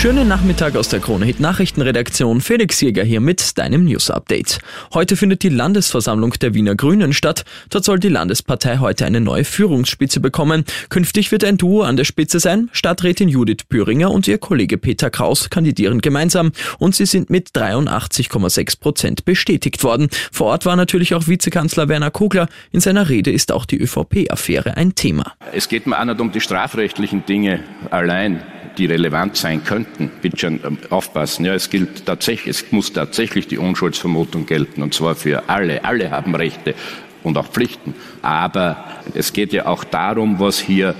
Schönen Nachmittag aus der Krone Hit Nachrichtenredaktion. Felix Jäger hier mit deinem News Update. Heute findet die Landesversammlung der Wiener Grünen statt. Dort soll die Landespartei heute eine neue Führungsspitze bekommen. Künftig wird ein Duo an der Spitze sein. Stadträtin Judith Büringer und ihr Kollege Peter Kraus kandidieren gemeinsam und sie sind mit 83,6 Prozent bestätigt worden. Vor Ort war natürlich auch Vizekanzler Werner Kogler. In seiner Rede ist auch die ÖVP-Affäre ein Thema. Es geht mir auch nicht um die strafrechtlichen Dinge allein die relevant sein könnten. Bitte schon ähm, aufpassen. Ja, es gilt tatsächlich, es muss tatsächlich die Unschuldsvermutung gelten und zwar für alle. Alle haben Rechte und auch Pflichten. Aber es geht ja auch darum, was hier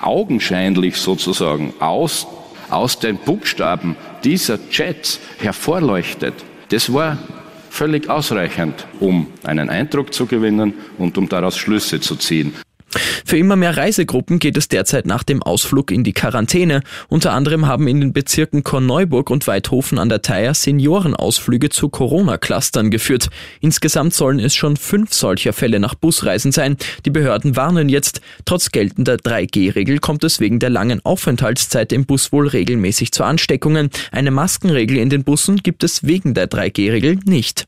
augenscheinlich sozusagen aus, aus den Buchstaben dieser Chats hervorleuchtet. Das war völlig ausreichend, um einen Eindruck zu gewinnen und um daraus Schlüsse zu ziehen. Für immer mehr Reisegruppen geht es derzeit nach dem Ausflug in die Quarantäne. Unter anderem haben in den Bezirken Korneuburg und Weidhofen an der Theier Seniorenausflüge zu Corona-Clustern geführt. Insgesamt sollen es schon fünf solcher Fälle nach Busreisen sein. Die Behörden warnen jetzt, trotz geltender 3G-Regel kommt es wegen der langen Aufenthaltszeit im Bus wohl regelmäßig zu Ansteckungen. Eine Maskenregel in den Bussen gibt es wegen der 3G-Regel nicht.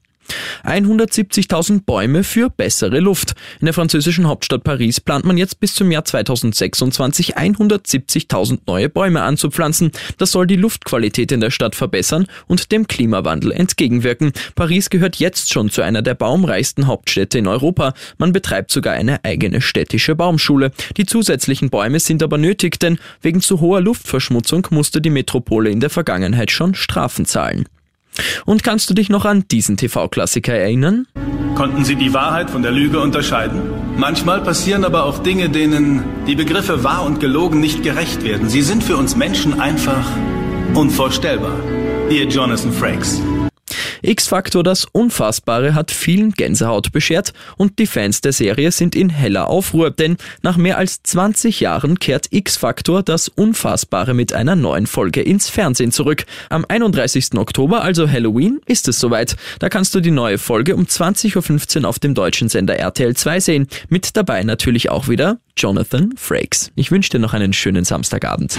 170.000 Bäume für bessere Luft. In der französischen Hauptstadt Paris plant man jetzt bis zum Jahr 2026 170.000 neue Bäume anzupflanzen. Das soll die Luftqualität in der Stadt verbessern und dem Klimawandel entgegenwirken. Paris gehört jetzt schon zu einer der baumreichsten Hauptstädte in Europa. Man betreibt sogar eine eigene städtische Baumschule. Die zusätzlichen Bäume sind aber nötig, denn wegen zu hoher Luftverschmutzung musste die Metropole in der Vergangenheit schon Strafen zahlen. Und kannst du dich noch an diesen TV-Klassiker erinnern? Konnten Sie die Wahrheit von der Lüge unterscheiden? Manchmal passieren aber auch Dinge, denen die Begriffe wahr und gelogen nicht gerecht werden. Sie sind für uns Menschen einfach unvorstellbar. Ihr Jonathan Frakes. X-Factor das Unfassbare hat vielen Gänsehaut beschert und die Fans der Serie sind in heller Aufruhr, denn nach mehr als 20 Jahren kehrt X-Factor das Unfassbare mit einer neuen Folge ins Fernsehen zurück. Am 31. Oktober, also Halloween, ist es soweit. Da kannst du die neue Folge um 20.15 Uhr auf dem deutschen Sender RTL 2 sehen. Mit dabei natürlich auch wieder Jonathan Frakes. Ich wünsche dir noch einen schönen Samstagabend.